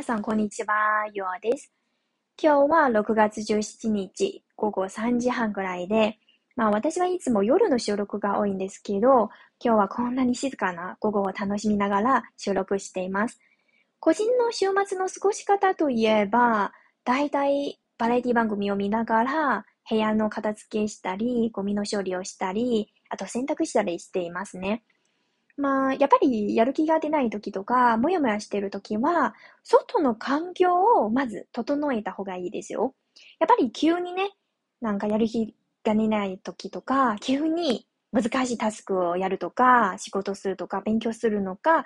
皆さん、こんにちは。ようです。今日は6月17日、午後3時半くらいで、まあ私はいつも夜の収録が多いんですけど、今日はこんなに静かな午後を楽しみながら収録しています。個人の週末の過ごし方といえば、だいたいバラエティ番組を見ながら、部屋の片付けしたり、ゴミの処理をしたり、あと洗濯したりしていますね。まあ、やっぱりやる気が出ない時とか、もやもやしてる時は、外の環境をまず整えた方がいいですよ。やっぱり急にね、なんかやる気が出ない時とか、急に難しいタスクをやるとか、仕事するとか、勉強するのか、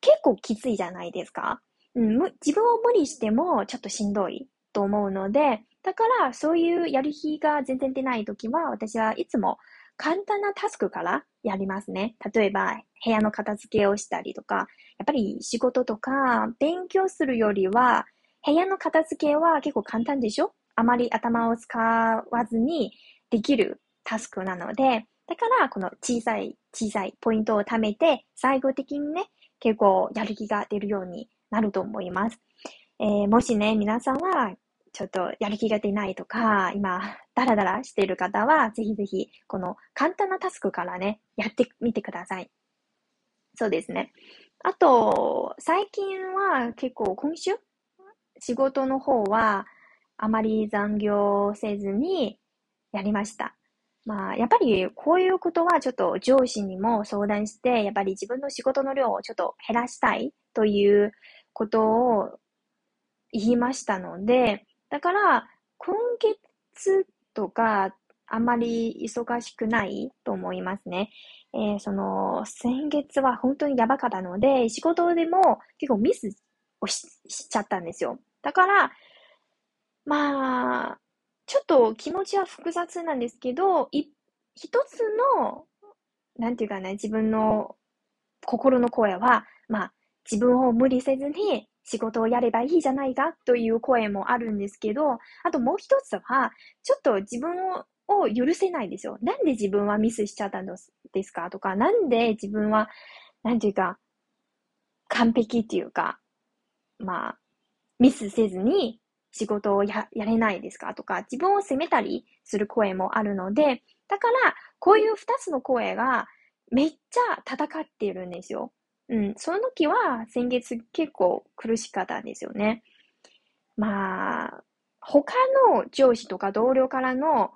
結構きついじゃないですか。うん、自分を無理してもちょっとしんどいと思うので、だからそういうやる気が全然出ない時は、私はいつも簡単なタスクからやりますね。例えば、部屋の片付けをしたりとか、やっぱり仕事とか勉強するよりは、部屋の片付けは結構簡単でしょ？あまり頭を使わずにできるタスクなので、だからこの小さい小さいポイントを貯めて、最後的にね、結構やる気が出るようになると思います。えー、もしね、皆さんはちょっとやる気が出ないとか、今、ダラダラしている方は、ぜひぜひ、この簡単なタスクからね、やってみてください。そうですね。あと、最近は結構今週、仕事の方は、あまり残業せずにやりました。まあ、やっぱりこういうことはちょっと上司にも相談して、やっぱり自分の仕事の量をちょっと減らしたいということを言いましたので、だから、今月とか、あまり忙しくないと思いますね。えー、その、先月は本当にやばかったので、仕事でも結構ミスをしちゃったんですよ。だから、まあ、ちょっと気持ちは複雑なんですけど、一つの、なんていうかね、自分の心の声は、まあ、自分を無理せずに仕事をやればいいじゃないかという声もあるんですけど、あともう一つは、ちょっと自分をを許せないですよ。なんで自分はミスしちゃったんですかとか、なんで自分は、なんていうか、完璧っていうか、まあ、ミスせずに仕事をややれないですかとか、自分を責めたりする声もあるので、だから、こういう二つの声がめっちゃ戦っているんですよ。うん、その時は先月結構苦しかったんですよね。まあ、他の上司とか同僚からの、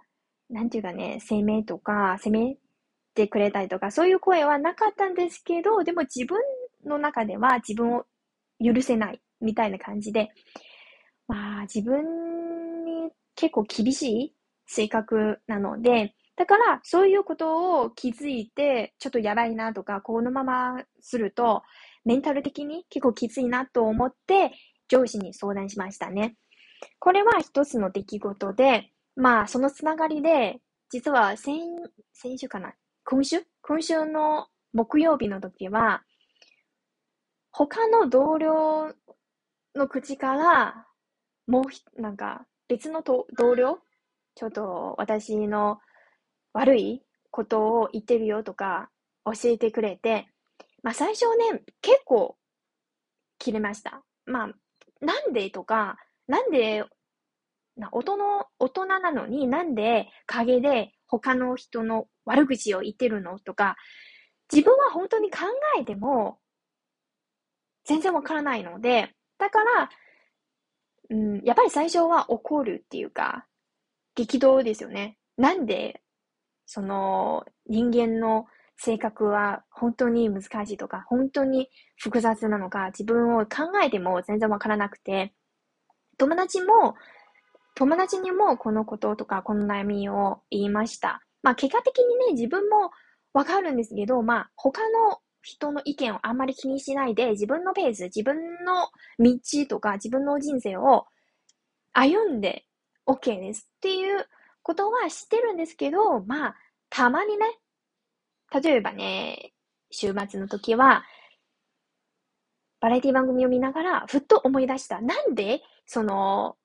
なんていうかね、責めとか、責めてくれたりとか、そういう声はなかったんですけど、でも自分の中では自分を許せないみたいな感じで、まあ自分に結構厳しい性格なので、だから、そういうことを気づいて、ちょっとやばいなとか、このまますると、メンタル的に結構きついなと思って、上司に相談しましたね。これは一つの出来事で、まあ、そのつながりで、実は先、先週かな今週？今週の木曜日の時は、他の同僚の口から、もうなんか、別の同僚？ちょっと私の悪いことを言ってるよとか教えてくれて、まあ最初ね、結構切れました。まあ、なんでとか、なんで、大人大人なのになんで陰で他の人の悪口を言ってるのとか、自分は本当に考えても全然わからないので、だから、うん、やっぱり最初は怒るっていうか、激動ですよね。なんでその人間の性格は本当に難しいとか、本当に複雑なのか、自分を考えても全然わからなくて、友達も、友達にもこのこととか、この悩みを言いました。まあ、結果的にね、自分もわかるんですけど、まあ、他の人の意見をあんまり気にしないで、自分のペース、自分の道とか、自分の人生を歩んで OK ですっていうことは知ってるんですけど、まあ、たまにね、例えばね、週末の時は、バラエティ番組を見ながら、ふっと思い出した。なんで、その、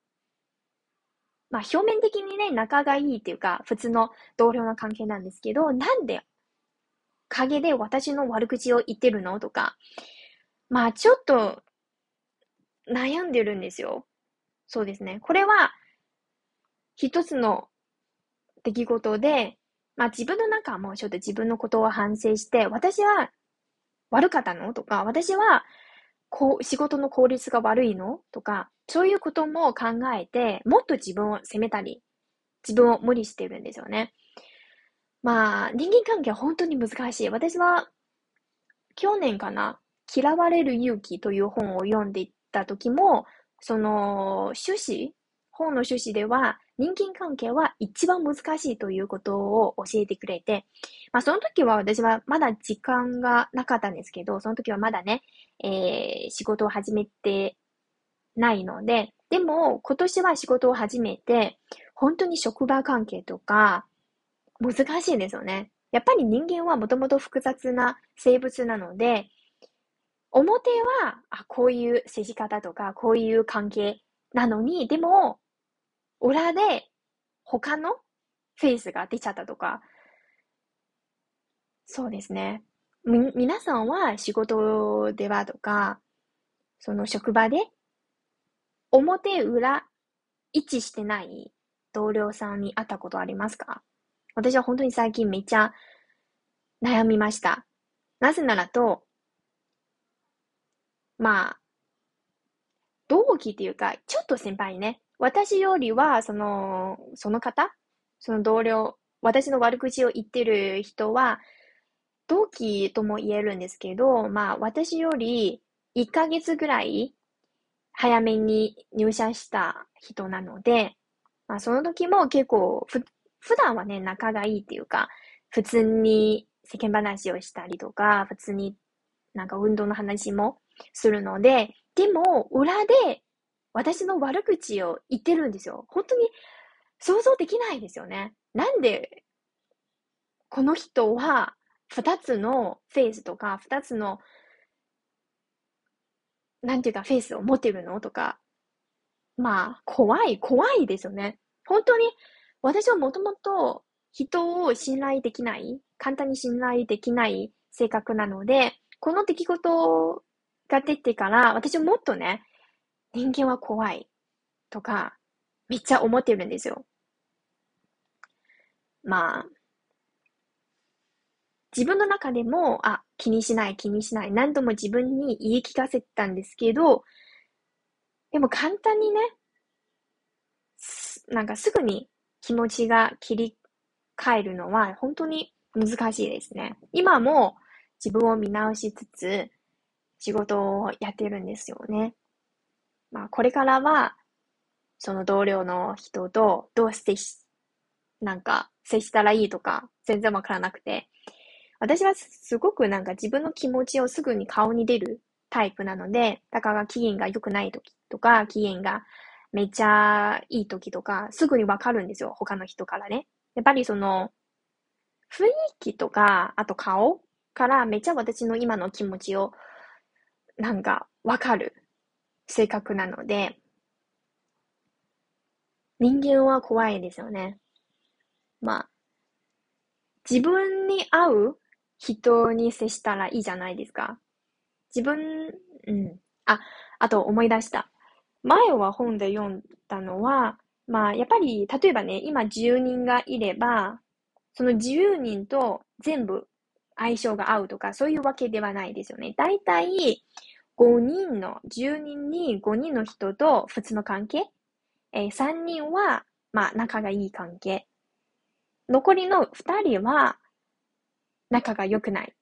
まあ表面的にね、仲がいいっていうか、普通の同僚の関係なんですけど、なんで、陰で私の悪口を言ってるのとか、まあちょっと、悩んでるんですよ。そうですね。これは、一つの出来事で、まあ自分の中もちょっと自分のことを反省して、私は悪かったの？とか、私はこう仕事の効率が悪いの？とか、そういうことも考えて、もっと自分を責めたり、自分を無理してるんですよね。まあ、人間関係は本当に難しい。私は、去年かな、嫌われる勇気という本を読んでいた時も、その趣旨、本の趣旨では、人間関係は一番難しいということを教えてくれて、まあその時は私はまだ時間がなかったんですけど、その時はまだね、えー、仕事を始めてないので、でも今年は仕事を始めて、本当に職場関係とか、難しいんですよね。やっぱり人間はもともと複雑な生物なので、表は、あ、こういう接し方とか、こういう関係なのに、でも、裏で他のフェイスが出ちゃったとか、そうですね。み、皆さんは仕事ではとか、その職場で、表裏一致してない同僚さんに会ったことありますか？私は本当に最近めっちゃ悩みました。なぜならと、まあ、同期っていうか、ちょっと先輩ね。私よりは、その、その方？その同僚、私の悪口を言ってる人は、同期とも言えるんですけど、まあ、私より1ヶ月ぐらい早めに入社した人なので、まあ、その時も結構、ふ、普段はね、仲がいいっていうか、普通に世間話をしたりとか、普通になんか運動の話もするので、でも、裏で私の悪口を言ってるんですよ。本当に想像できないですよね。なんで、この人は二つのフェイスとか、二つの、なんていうかフェイスを持ってるのとか、まあ、怖い、怖いですよね。本当に、私はもともと人を信頼できない、簡単に信頼できない性格なので、この出来事が出てから、私はもっとね、人間は怖いとか、めっちゃ思ってるんですよ。まあ、自分の中でも、あ、気にしない気にしない。何度も自分に言い聞かせたんですけど、でも簡単にね、なんかすぐに気持ちが切り替えるのは本当に難しいですね。今も自分を見直しつつ仕事をやってるんですよね。まあこれからはその同僚の人とどう接し、なんか接したらいいとか全然わからなくて、私はすごくなんか自分の気持ちをすぐに顔に出るタイプなので、だから機嫌が良くない時とか、機嫌がめっちゃいい時とか、すぐにわかるんですよ。他の人からね。やっぱりその、雰囲気とか、あと顔からめっちゃ私の今の気持ちを、なんかわかる性格なので、人間は怖いですよね。まあ、自分に合う人に接したらいいじゃないですか。自分、うん。あ、あと思い出した。前は本で読んだのは、まあ、やっぱり、例えばね、今10人がいれば、その10人と全部相性が合うとか、そういうわけではないですよね。だいたい5人の、10人に5人の人と普通の関係、えー、3人は、まあ、仲がいい関係。残りの2人は、仲が良くない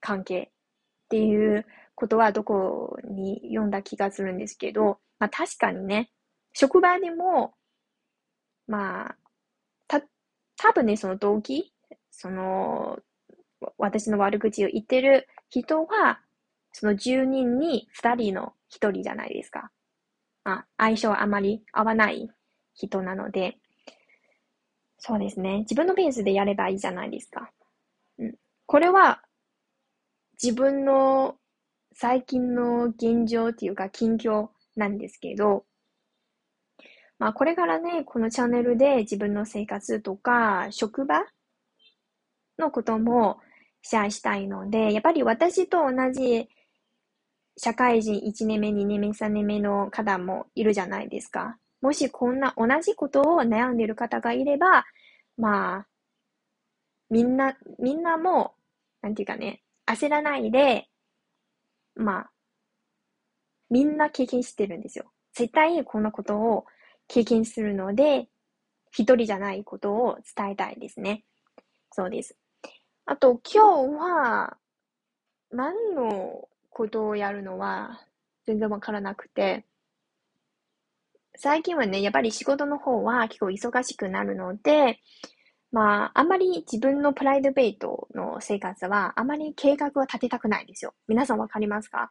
関係っていうことはどこに読んだ気がするんですけど、まあ確かにね、職場でも、まあ、た、多分ね、その動機、その、私の悪口を言ってる人は、その10人に2人の1人じゃないですか。あ、相性あまり合わない人なので、そうですね。自分のペースでやればいいじゃないですか。うん。これは、自分の最近の現状っていうか近況なんですけど、まあこれからね、このチャンネルで自分の生活とか職場のこともシェアしたいので、やっぱり私と同じ社会人1年目、2年目、3年目の方もいるじゃないですか。もしこんな同じことを悩んでいる方がいれば、まあ、みんな、みんなも、なんていうかね、焦らないで、まあ、みんな経験してるんですよ。絶対こんなことを経験するので、一人じゃないことを伝えたいですね。そうです。あと、今日は、何のことをやるのは全然わからなくて、最近はね、やっぱり仕事の方は結構忙しくなるので、まあ、あんまり自分のプライドベートの生活はあまり計画を立てたくないんですよ。皆さんわかりますか？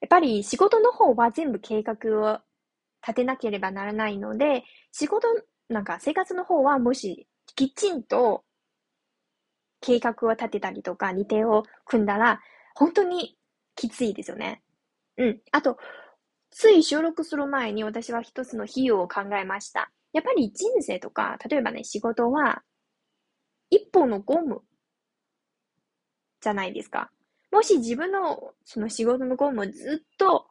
やっぱり仕事の方は全部計画を立てなければならないので、仕事、なんか生活の方はもしきちんと計画を立てたりとか日程を組んだら、本当にきついですよね。うん。あと、つい収録する前に私は一つの費用を考えました。やっぱり人生とか、例えばね、仕事は一本のゴムじゃないですか。もし自分のその仕事のゴムをずっと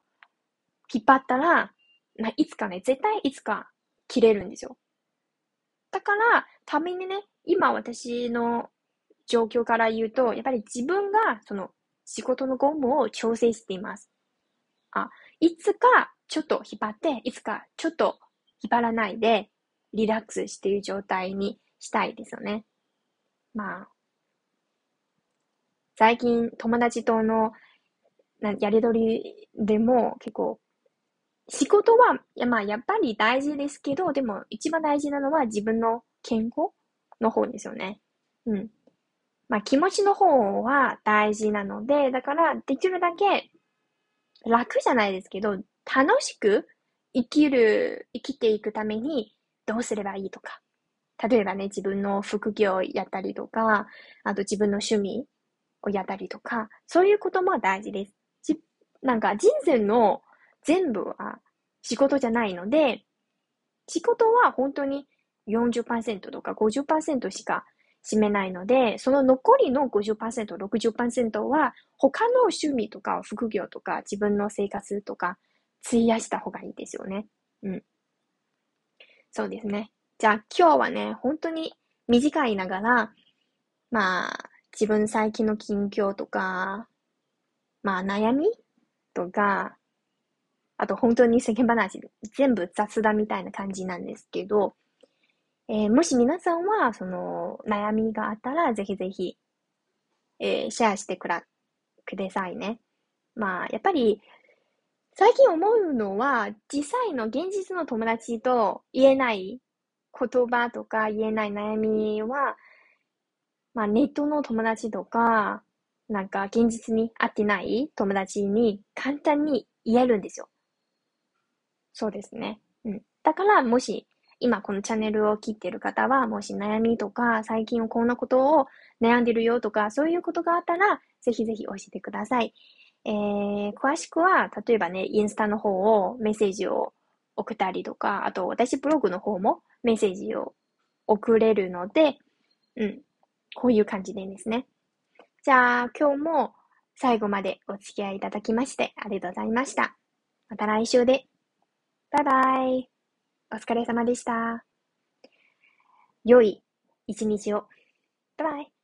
引っ張ったら、まあ、いつかね、絶対いつか切れるんですよ。だから、ためにね、今私の状況から言うと、やっぱり自分がその仕事のゴムを調整しています。あ、いつかちょっと引っ張って、いつかちょっと引っ張らないで、リラックスしている状態にしたいですよね。まあ、最近友達とのやりとりでも結構、仕事は、やまあ、やっぱり大事ですけど、でも一番大事なのは自分の健康の方ですよね。うん。まあ、気持ちの方は大事なので、だからできるだけ楽じゃないですけど、楽しく生きる、生きていくためにどうすればいいとか、例えばね、自分の副業をやったりとか、あと自分の趣味をやったりとか、そういうことも大事です。なんか人生の全部は仕事じゃないので、仕事は本当に40%とか50%しか占めないので、その残りの50%、60%は他の趣味とか副業とか自分の生活とか費やした方がいいですよね。うん。そうですね。じゃあ今日はね、本当に短いながら、まあ、自分最近の近況とか、まあ悩みとか、あと本当に世間話、全部雑談みたいな感じなんですけど、えー、もし皆さんはその悩みがあったら、ぜひぜひ、えー、シェアしてくら、くださいね。まあ、やっぱり、最近思うのは、実際の現実の友達と言えない言葉とか言えない悩みは、まあネットの友達とか、なんか現実に会ってない友達に簡単に言えるんですよ。そうですね。うん。だから、もし、今このチャンネルを切ってる方は、もし悩みとか、最近こんなことを悩んでるよとか、そういうことがあったら、ぜひぜひ教えてください。えー、詳しくは、例えばね、インスタの方をメッセージを送ったりとか、あと私ブログの方もメッセージを送れるので、うん、こういう感じでですね。じゃあ、今日も最後までお付き合いいただきましてありがとうございました。また来週で。バイバイ。お疲れ様でした。良い一日を。バイバイ。